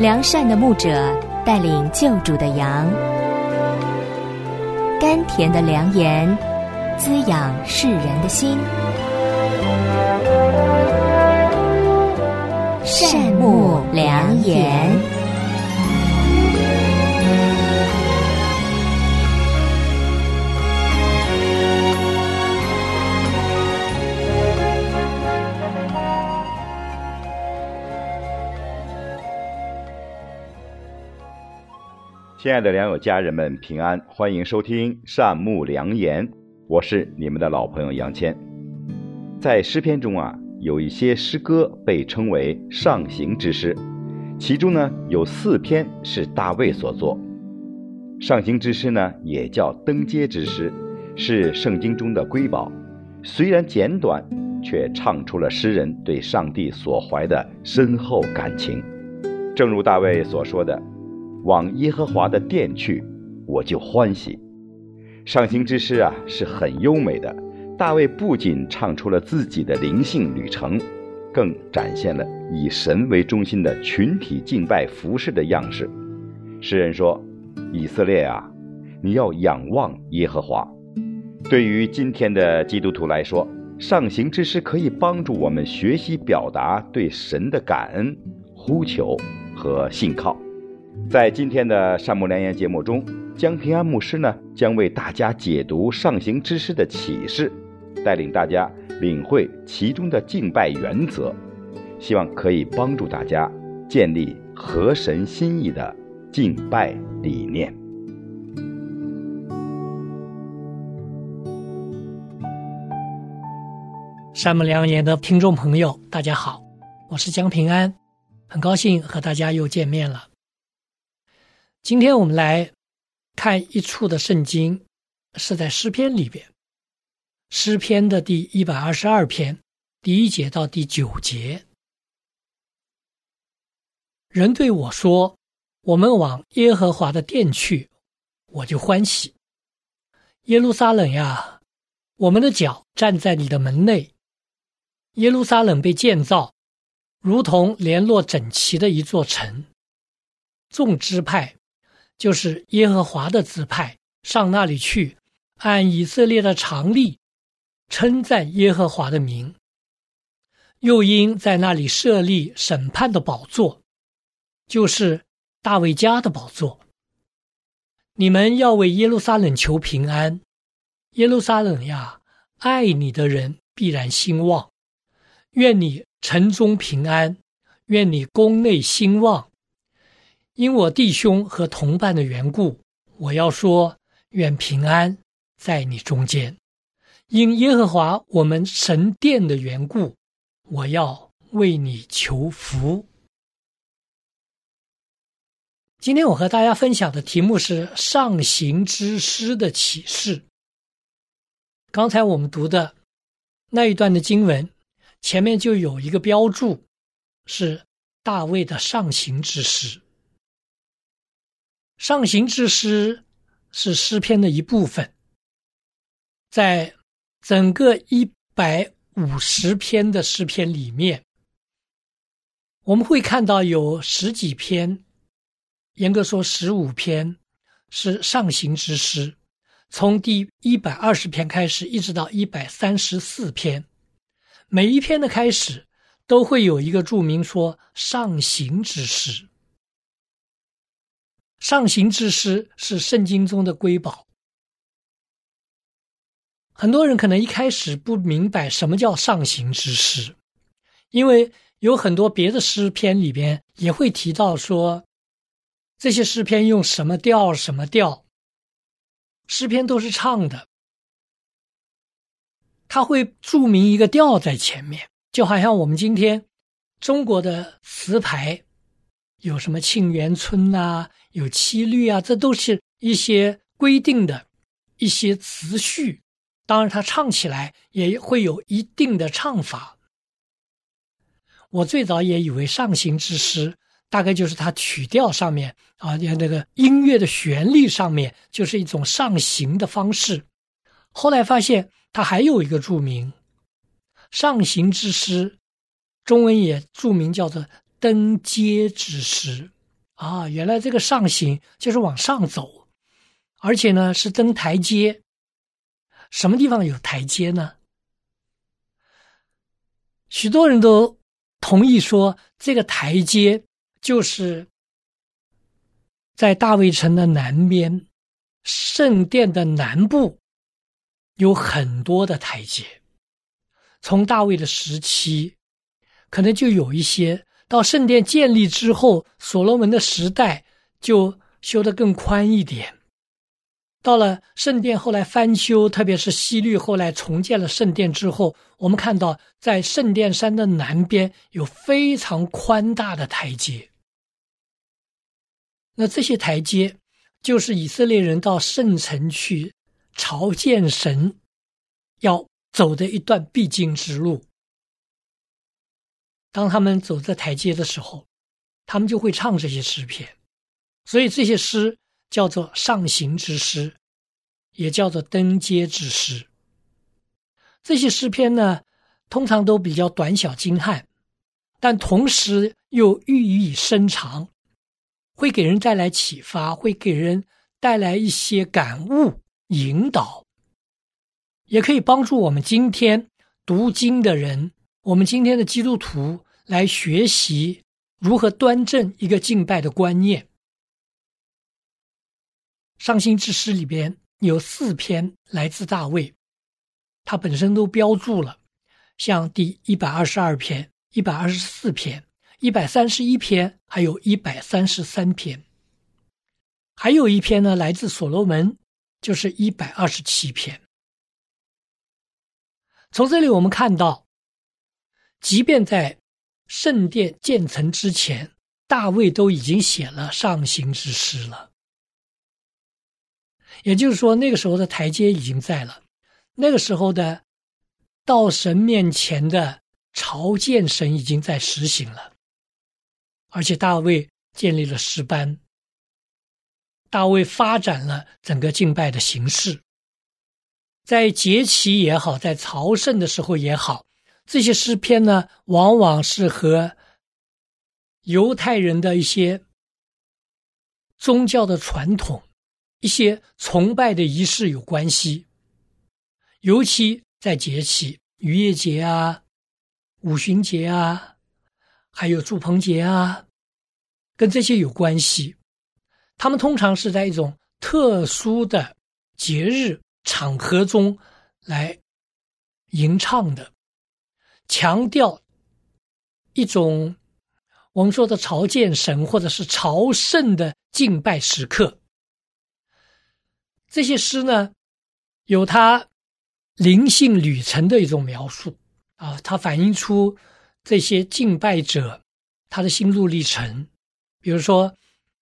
良善的牧者带领救主的羊，甘甜的良言滋养世人的心，善牧良言。亲爱的良友家人们，平安！欢迎收听善牧良言，我是你们的老朋友杨谦。在诗篇中啊，有一些诗歌被称为上行之诗，其中呢有四篇是大卫所作。上行之诗呢也叫登阶之诗，是圣经中的瑰宝。虽然简短，却唱出了诗人对上帝所怀的深厚感情。正如大卫所说的。往耶和华的殿去，我就欢喜。上行之诗啊，是很优美的。大卫不仅唱出了自己的灵性旅程，更展现了以神为中心的群体敬拜服饰的样式。诗人说：“以色列啊，你要仰望耶和华。”对于今天的基督徒来说，上行之诗可以帮助我们学习表达对神的感恩、呼求和信靠。在今天的善牧良言节目中，江平安牧师呢将为大家解读上行之诗的启示，带领大家领会其中的敬拜原则，希望可以帮助大家建立合神心意的敬拜理念。善牧良言的听众朋友，大家好，我是江平安，很高兴和大家又见面了。今天我们来看一处的圣经，是在诗篇里边，诗篇的第一百二十二篇第一节到第九节。人对我说：“我们往耶和华的殿去，我就欢喜。”耶路撒冷呀，我们的脚站在你的门内。耶路撒冷被建造，如同联络整齐的一座城，众支派。就是耶和华的支派上那里去，按以色列的常例称赞耶和华的名，又因在那里设立审判的宝座，就是大卫家的宝座。你们要为耶路撒冷求平安，耶路撒冷呀，爱你的人必然兴旺。愿你城中平安，愿你宫内兴旺。因我弟兄和同伴的缘故，我要说愿平安在你中间。因耶和华我们神殿的缘故，我要为你求福。今天我和大家分享的题目是上行之诗的启示。刚才我们读的那一段的经文，前面就有一个标注，是大卫的上行之诗。上行之诗是诗篇的一部分，在整个一百五十篇的诗篇里面，我们会看到有十几篇，严格说十五篇是上行之诗，从第一百二十篇开始，一直到一百三十四篇，每一篇的开始都会有一个注明说上行之诗。上行之诗是圣经中的瑰宝。很多人可能一开始不明白什么叫上行之诗，因为有很多别的诗篇里边也会提到说，这些诗篇用什么调什么调。诗篇都是唱的，他会注明一个调在前面，就好像我们今天中国的词牌。有什么沁园春呐，有七律啊，这都是一些规定的一些词序。当然，它唱起来也会有一定的唱法。我最早也以为上行之诗大概就是它曲调上面啊，那个音乐的旋律上面就是一种上行的方式。后来发现它还有一个著名，上行之诗，中文也著名叫做。登阶之时，啊，原来这个上行就是往上走，而且呢是登台阶。什么地方有台阶呢？许多人都同意说，这个台阶就是在大卫城的南边，圣殿的南部有很多的台阶。从大卫的时期，可能就有一些；到圣殿建立之后，所罗门的时代就修得更宽一点。到了圣殿后来翻修，特别是西律后来重建了圣殿之后，我们看到在圣殿山的南边有非常宽大的台阶。那这些台阶就是以色列人到圣城去朝见神要走的一段必经之路。当他们走在台阶的时候，他们就会唱这些诗篇，所以这些诗。叫做上行之诗，也叫做登阶之诗。这些诗篇呢，通常都比较短小精悍，但同时又寓意深长，会给人带来启发，会给人带来一些感悟、引导，也可以帮助我们今天读经的人，我们今天的基督徒来学习如何端正一个敬拜的观念。伤心之诗里边有四篇来自大卫，他本身都标注了，像第一百二十二篇、一百二十四篇、一百三十一篇，还有一百三十三篇，还有一篇呢来自所罗门，就是一百二十七篇。从这里我们看到，即便在圣殿建成之前，大卫都已经写了上行之诗了。也就是说，那个时候的台阶已经在了，那个时候的到神面前的朝见神已经在实行了，而且大卫建立了诗班，大卫发展了整个敬拜的形式，在节期也好，在朝圣的时候也好，这些诗篇呢，往往是和犹太人的一些宗教的传统。一些崇拜的仪式有关系，尤其在节气，渔业节啊、五旬节啊，还有祝棚节啊，跟这些有关系。他们通常是在一种特殊的节日场合中来吟唱的，强调一种我们说的朝见神或者是朝圣的敬拜时刻。这些诗呢，有他灵性旅程的一种描述啊，它反映出这些敬拜者他的心路历程。比如说，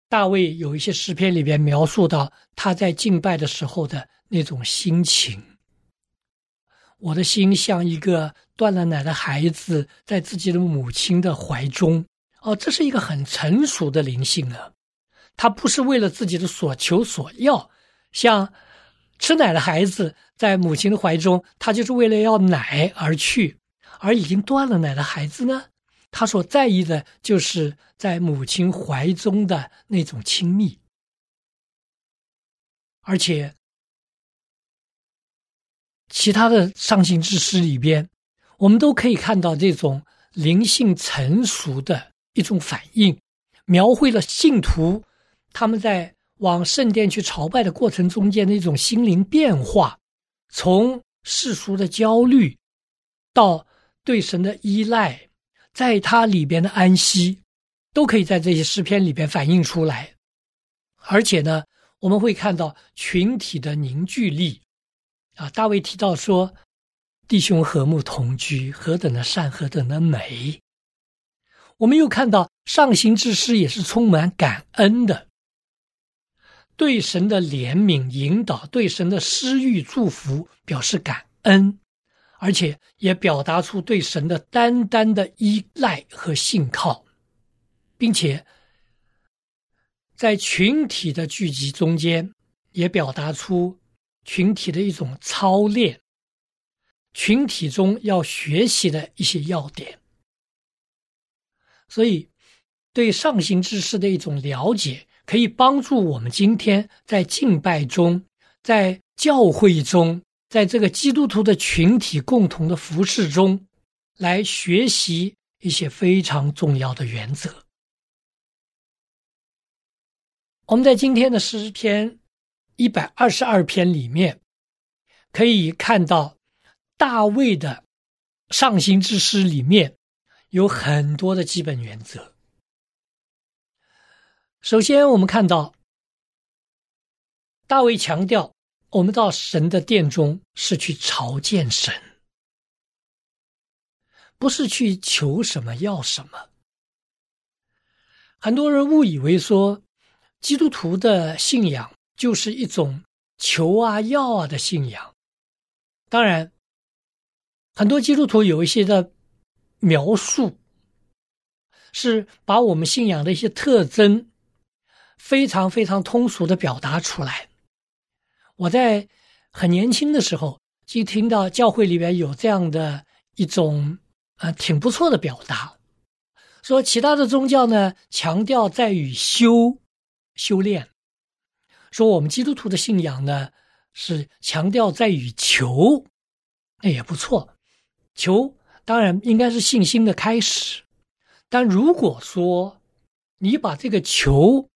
大卫有一些诗篇里边描述到他在敬拜的时候的那种心情。我的心像一个断了奶的孩子，在自己的母亲的怀中。哦，这是一个很成熟的灵性了，他不是为了自己的所求所要。像吃奶的孩子在母亲的怀中，他就是为了要奶而去；而已经断了奶的孩子呢，他所在意的就是在母亲怀中的那种亲密。而且，其他的上行之诗里边，我们都可以看到这种灵性成熟的一种反应，描绘了信徒他们在。往圣殿去朝拜的过程中间的一种心灵变化，从世俗的焦虑到对神的依赖，在它里边的安息，都可以在这些诗篇里边反映出来。而且呢，我们会看到群体的凝聚力。啊，大卫提到说：“弟兄和睦同居，何等的善，何等的美。”我们又看到上行之诗也是充满感恩的。对神的怜悯引导，对神的施予祝福表示感恩，而且也表达出对神的单单的依赖和信靠，并且在群体的聚集中间，也表达出群体的一种操练，群体中要学习的一些要点。所以，对上行之事的一种了解，可以帮助我们今天在敬拜中，在教会中，在这个基督徒的群体共同的服饰中，来学习一些非常重要的原则。我们在今天的诗篇一百二十二篇里面，可以看到大卫的上行之诗里面有很多的基本原则。首先，我们看到大卫强调，我们到神的殿中是去朝见神，不是去求什么要什么。很多人误以为说。基督徒的信仰就是一种求啊要啊的信仰。当然，很多基督徒有一些的描述，是把我们信仰的一些特征非常非常通俗的表达出来。我在很年轻的时候就听到教会里边有这样的一种呃挺不错的表达，说其他的宗教呢强调在于修。修炼，说我们基督徒的信仰呢，是强调在于求，那也不错。求当然应该是信心的开始，但如果说你把这个求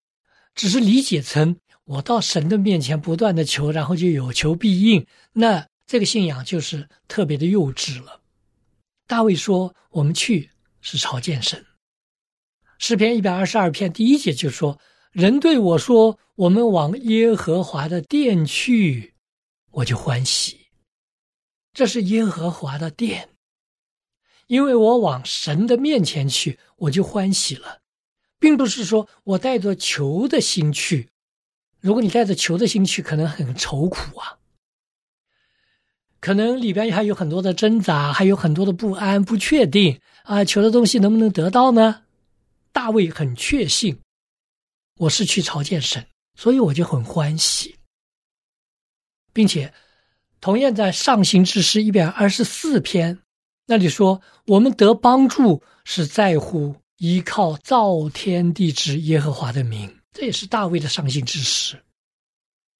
只是理解成我到神的面前不断的求，然后就有求必应，那这个信仰就是特别的幼稚了。大卫说：“我们去是朝见神。”诗篇一百二十二篇第一节就说。人对我说：“我们往耶和华的殿去，我就欢喜。这是耶和华的殿，因为我往神的面前去，我就欢喜了，并不是说我带着求的心去。如果你带着求的心去，可能很愁苦啊，可能里边还有很多的挣扎，还有很多的不安、不确定啊。求的东西能不能得到呢？大卫很确信。”我是去朝见神，所以我就很欢喜，并且同样在上行之诗一百二十四篇那里说，我们得帮助是在乎依靠造天地之耶和华的名，这也是大卫的上行之诗。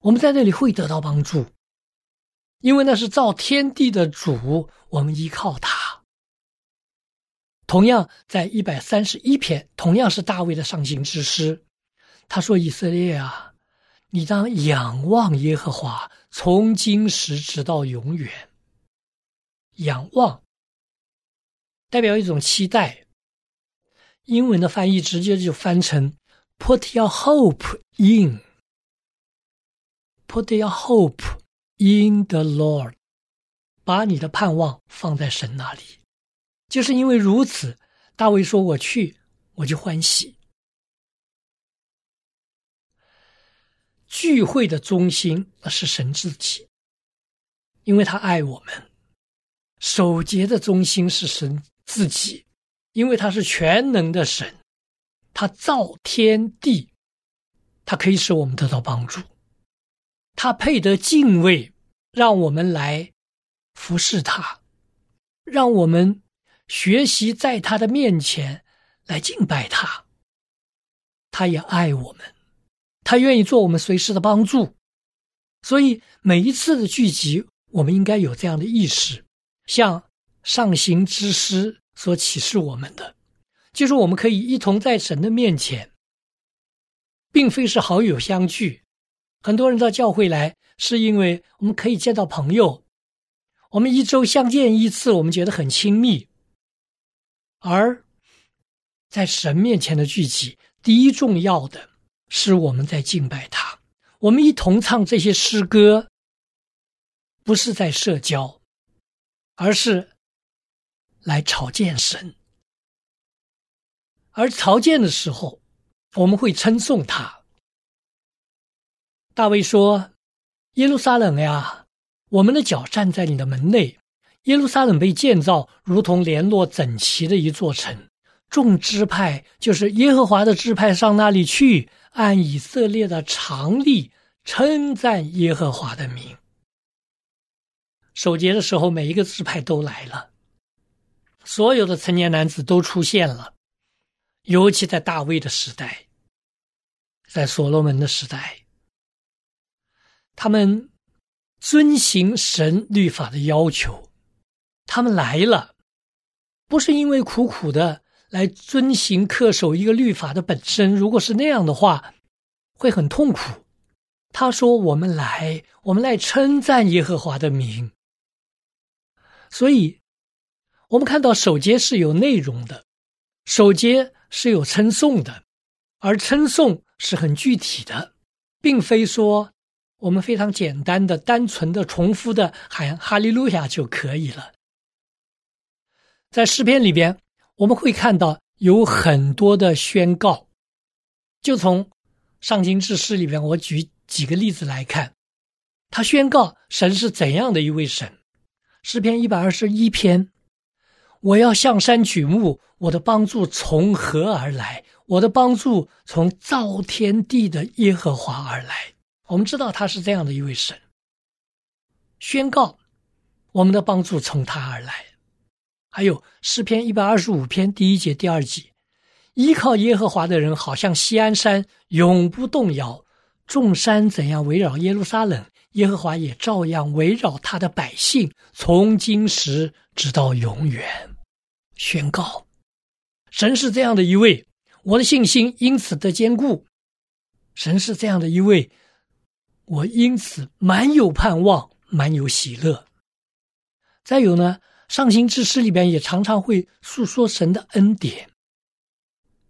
我们在那里会得到帮助，因为那是造天地的主，我们依靠他。同样在一百三十一篇，同样是大卫的上行之诗。他说：“以色列啊，你当仰望耶和华，从今时直到永远。仰望代表一种期待。英文的翻译直接就翻成 ‘put your hope in’，‘put your hope in the Lord’，把你的盼望放在神那里。就是因为如此，大卫说：‘我去，我就欢喜。’”聚会的中心那是神自己，因为他爱我们；守节的中心是神自己，因为他是全能的神，他造天地，他可以使我们得到帮助，他配得敬畏，让我们来服侍他，让我们学习在他的面前来敬拜他，他也爱我们。他愿意做我们随时的帮助，所以每一次的聚集，我们应该有这样的意识，像上行之师所启示我们的，就是我们可以一同在神的面前，并非是好友相聚。很多人到教会来，是因为我们可以见到朋友，我们一周相见一次，我们觉得很亲密。而在神面前的聚集，第一重要的。是我们在敬拜他，我们一同唱这些诗歌，不是在社交，而是来朝见神。而朝见的时候，我们会称颂他。大卫说：“耶路撒冷呀，我们的脚站在你的门内。耶路撒冷被建造，如同联络整齐的一座城。众支派就是耶和华的支派，上那里去。”按以色列的常例称赞耶和华的名。守节的时候，每一个支派都来了，所有的成年男子都出现了，尤其在大卫的时代，在所罗门的时代，他们遵行神律法的要求，他们来了，不是因为苦苦的来遵行恪守一个律法的本身。如果是那样的话，会很痛苦。他说：“我们来，我们来称赞耶和华的名。”所以，我们看到首节是有内容的，首节是有称颂的，而称颂是很具体的，并非说我们非常简单的、单纯的、重复的喊哈利路亚就可以了。在诗篇里边，我们会看到有很多的宣告，就从上经志诗里边，我举几个例子来看，他宣告神是怎样的一位神。诗篇一百二十一篇，我要向山举目，我的帮助从何而来？我的帮助从造天地的耶和华而来。我们知道他是这样的一位神，宣告我们的帮助从他而来。还有诗篇一百二十五篇第一节、第二节，依靠耶和华的人，好像锡安山永不动摇，众山怎样围绕耶路撒冷。耶和华也照样围绕他的百姓，从今时直到永远，宣告：神是这样的一位，我的信心因此的坚固；神是这样的一位，我因此满有盼望，满有喜乐。再有呢，上行之诗里边也常常会诉说神的恩典，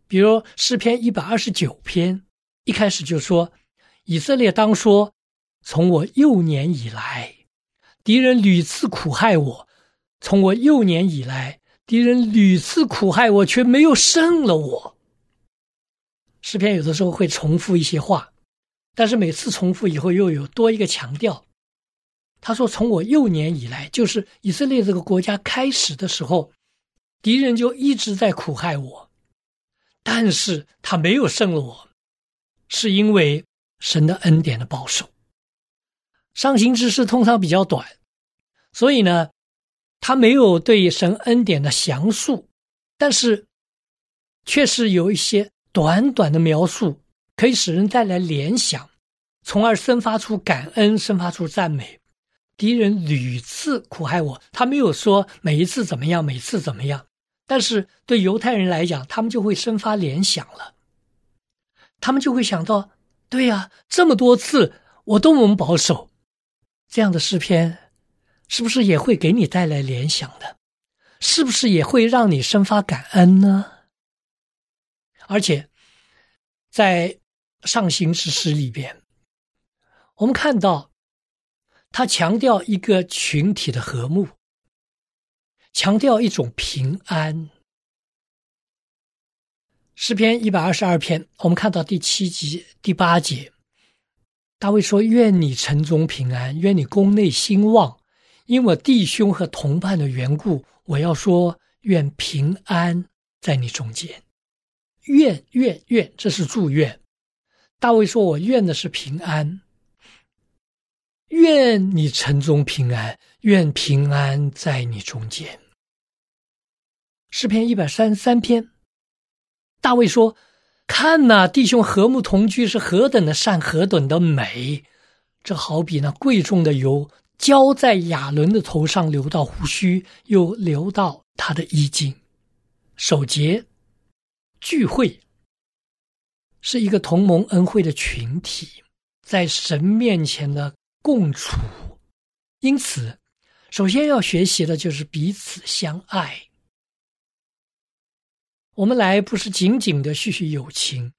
比如诗篇一百二十九篇，一开始就说：以色列当说。从我幼年以来，敌人屡次苦害我；从我幼年以来，敌人屡次苦害我，却没有胜了我。诗篇有的时候会重复一些话，但是每次重复以后又有多一个强调。他说：“从我幼年以来，就是以色列这个国家开始的时候，敌人就一直在苦害我，但是他没有胜了我，是因为神的恩典的保守。”上行之事通常比较短，所以呢，他没有对神恩典的详述，但是却是有一些短短的描述，可以使人带来联想，从而生发出感恩，生发出赞美。敌人屡次苦害我，他没有说每一次怎么样，每次怎么样，但是对犹太人来讲，他们就会生发联想了，他们就会想到：对呀，这么多次我都能保守。这样的诗篇，是不是也会给你带来联想的？是不是也会让你生发感恩呢？而且，在上行之诗里边，我们看到他强调一个群体的和睦，强调一种平安。诗篇一百二十二篇，我们看到第七集第八节。大卫说：“愿你城中平安，愿你宫内兴旺。因我弟兄和同伴的缘故，我要说：愿平安在你中间。愿愿愿，这是祝愿。大卫说：我愿的是平安。愿你城中平安，愿平安在你中间。诗篇一百三十三篇，大卫说。”看呐，弟兄和睦同居是何等的善，何等的美！这好比那贵重的油浇在亚伦的头上，流到胡须，又流到他的衣襟。守节聚会是一个同盟恩惠的群体，在神面前的共处。因此，首先要学习的就是彼此相爱。我们来不是仅仅的叙叙友情，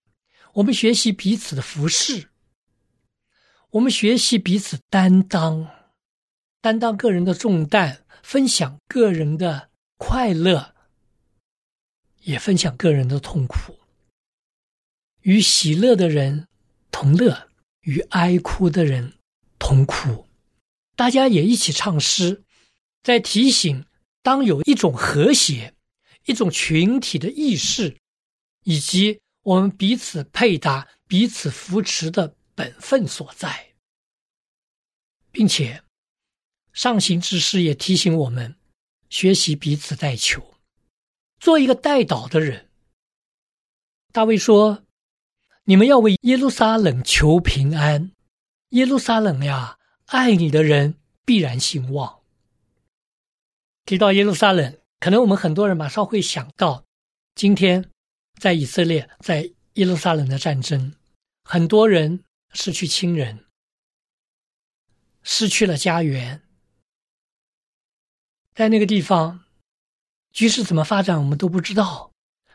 我们学习彼此的服饰，我们学习彼此担当，担当个人的重担，分享个人的快乐，也分享个人的痛苦。与喜乐的人同乐，与哀哭的人同哭。大家也一起唱诗，在提醒当有一种和谐。一种群体的意识，以及我们彼此配搭、彼此扶持的本分所在，并且上行之诗也提醒我们学习彼此代求，做一个代祷的人。大卫说：“你们要为耶路撒冷求平安，耶路撒冷呀，爱你的人必然兴旺。”提到耶路撒冷，可能我们很多人马上会想到，今天在以色列在耶路撒冷的战争，很多人失去亲人，失去了家园，在那个地方，局势怎么发展我们都不知道。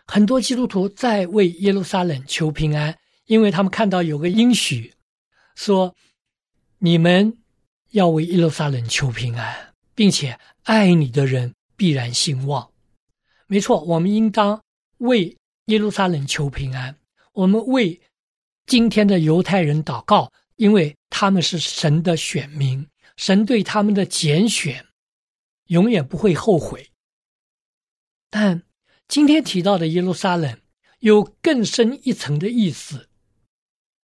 很多基督徒在为耶路撒冷求平安，因为他们看到有个应许，说你们要为耶路撒冷求平安。并且爱你的人必然兴旺，没错，我们应当为耶路撒冷求平安。我们为今天的犹太人祷告，因为他们是神的选民，神对他们的拣选永远不会后悔。但今天提到的耶路撒冷有更深一层的意思。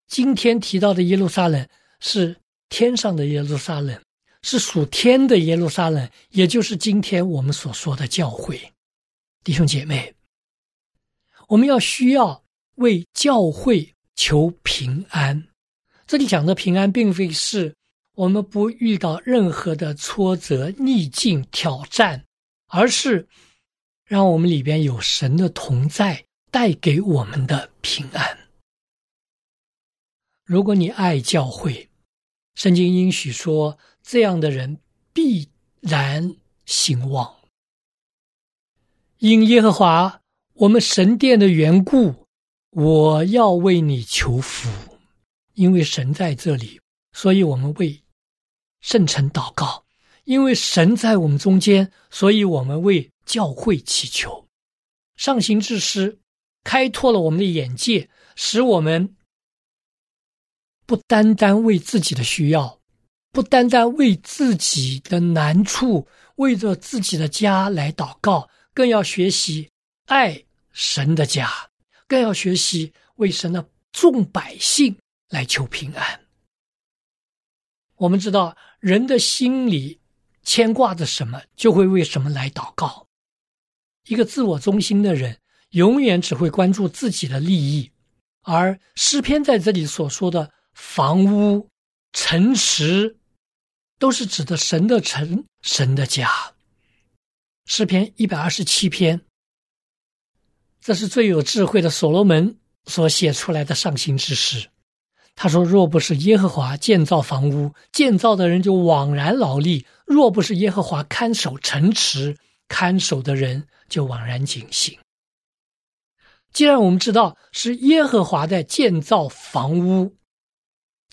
今天提到的耶路撒冷是天上的耶路撒冷。是属天的耶路撒冷，也就是今天我们所说的教会。弟兄姐妹，我们要需要为教会求平安。这里讲的平安，并非是我们不遇到任何的挫折、逆境、挑战，而是让我们里边有神的同在，带给我们的平安。如果你爱教会，圣经应许说。这样的人必然兴旺。因耶和华我们神殿的缘故，我要为你求福。因为神在这里，所以我们为圣城祷告；因为神在我们中间，所以我们为教会祈求。上行之师开拓了我们的眼界，使我们不单单为自己的需要。不单单为自己的难处，为着自己的家来祷告，更要学习爱神的家，更要学习为神的众百姓来求平安。我们知道，人的心里牵挂着什么，就会为什么来祷告。一个自我中心的人，永远只会关注自己的利益，而诗篇在这里所说的房屋、城池。都是指的神的城，神的家。诗篇一百二十七篇，这是最有智慧的所罗门所写出来的上行之诗。他说：“若不是耶和华建造房屋，建造的人就枉然劳力；若不是耶和华看守城池，看守的人就枉然警醒。”既然我们知道是耶和华在建造房屋，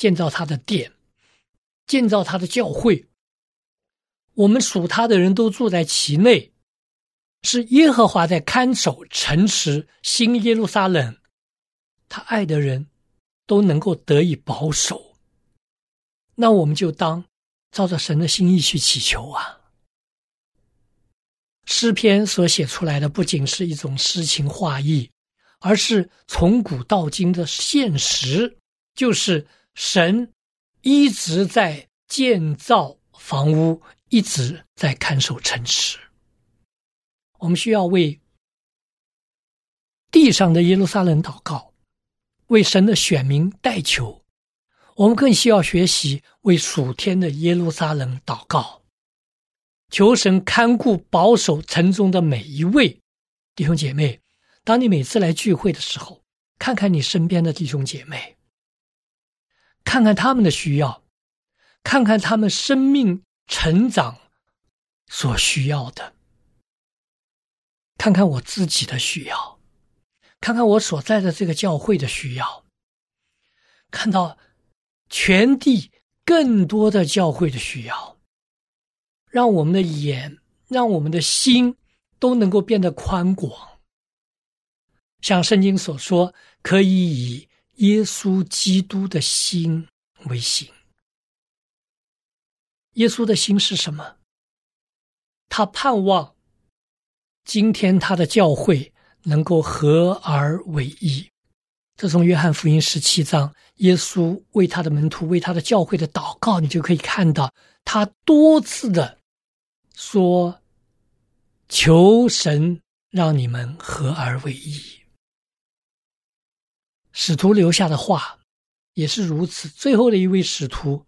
建造他的殿。建造他的教会，我们属他的人都住在其内，是耶和华在看守城池新耶路撒冷，他爱的人都能够得以保守。那我们就当照着神的心意去祈求啊。诗篇所写出来的不仅是一种诗情画意，而是从古到今的现实，就是神。一直在建造房屋，一直在看守城池。我们需要为地上的耶路撒冷祷告，为神的选民代求。我们更需要学习为属天的耶路撒冷祷告，求神看顾保守城中的每一位弟兄姐妹。当你每次来聚会的时候，看看你身边的弟兄姐妹。看看他们的需要，看看他们生命成长所需要的，看看我自己的需要，看看我所在的这个教会的需要，看到全地更多的教会的需要，让我们的眼，让我们的心都能够变得宽广，像圣经所说，可以以。耶稣基督的心为心。耶稣的心是什么？他盼望今天他的教会能够合而为一。这从约翰福音十七章，耶稣为他的门徒、为他的教会的祷告，你就可以看到，他多次的说：“求神让你们合而为一。”使徒留下的话也是如此。最后的一位使徒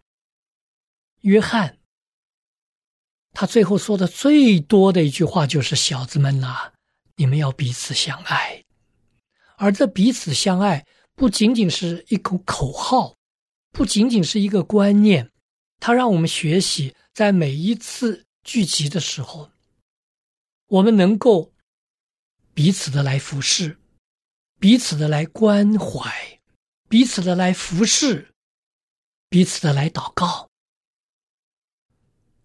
约翰，他最后说的最多的一句话就是：“小子们呐，你们要彼此相爱。”而这彼此相爱不仅仅是一口口号，不仅仅是一个观念，它让我们学习，在每一次聚集的时候，我们能够彼此的来服侍。彼此的来关怀，彼此的来服侍，彼此的来祷告，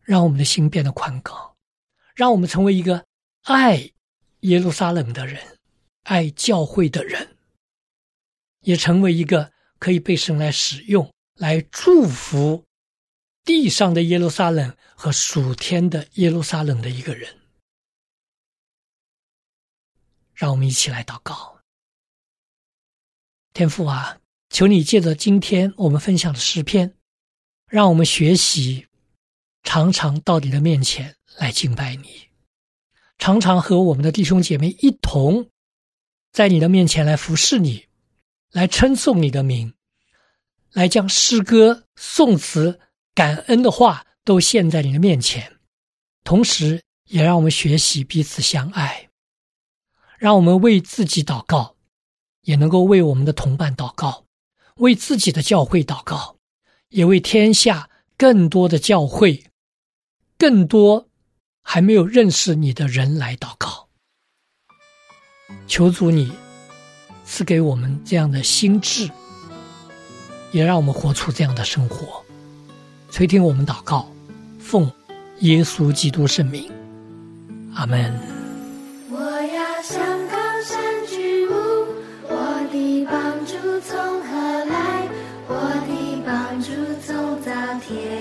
让我们的心变得宽广，让我们成为一个爱耶路撒冷的人，爱教会的人，也成为一个可以被神来使用、来祝福地上的耶路撒冷和属天的耶路撒冷的一个人。让我们一起来祷告。天父啊，求你借着今天我们分享的诗篇，让我们学习，常常到你的面前来敬拜你，常常和我们的弟兄姐妹一同，在你的面前来服侍你，来称颂你的名，来将诗歌、颂词、感恩的话都献在你的面前，同时也让我们学习彼此相爱，让我们为自己祷告。也能够为我们的同伴祷告，为自己的教会祷告，也为天下更多的教会、更多还没有认识你的人来祷告。求主你赐给我们这样的心智，也让我们活出这样的生活。垂听我们祷告，奉耶稣基督圣名，阿门。地耶和华而来，我要向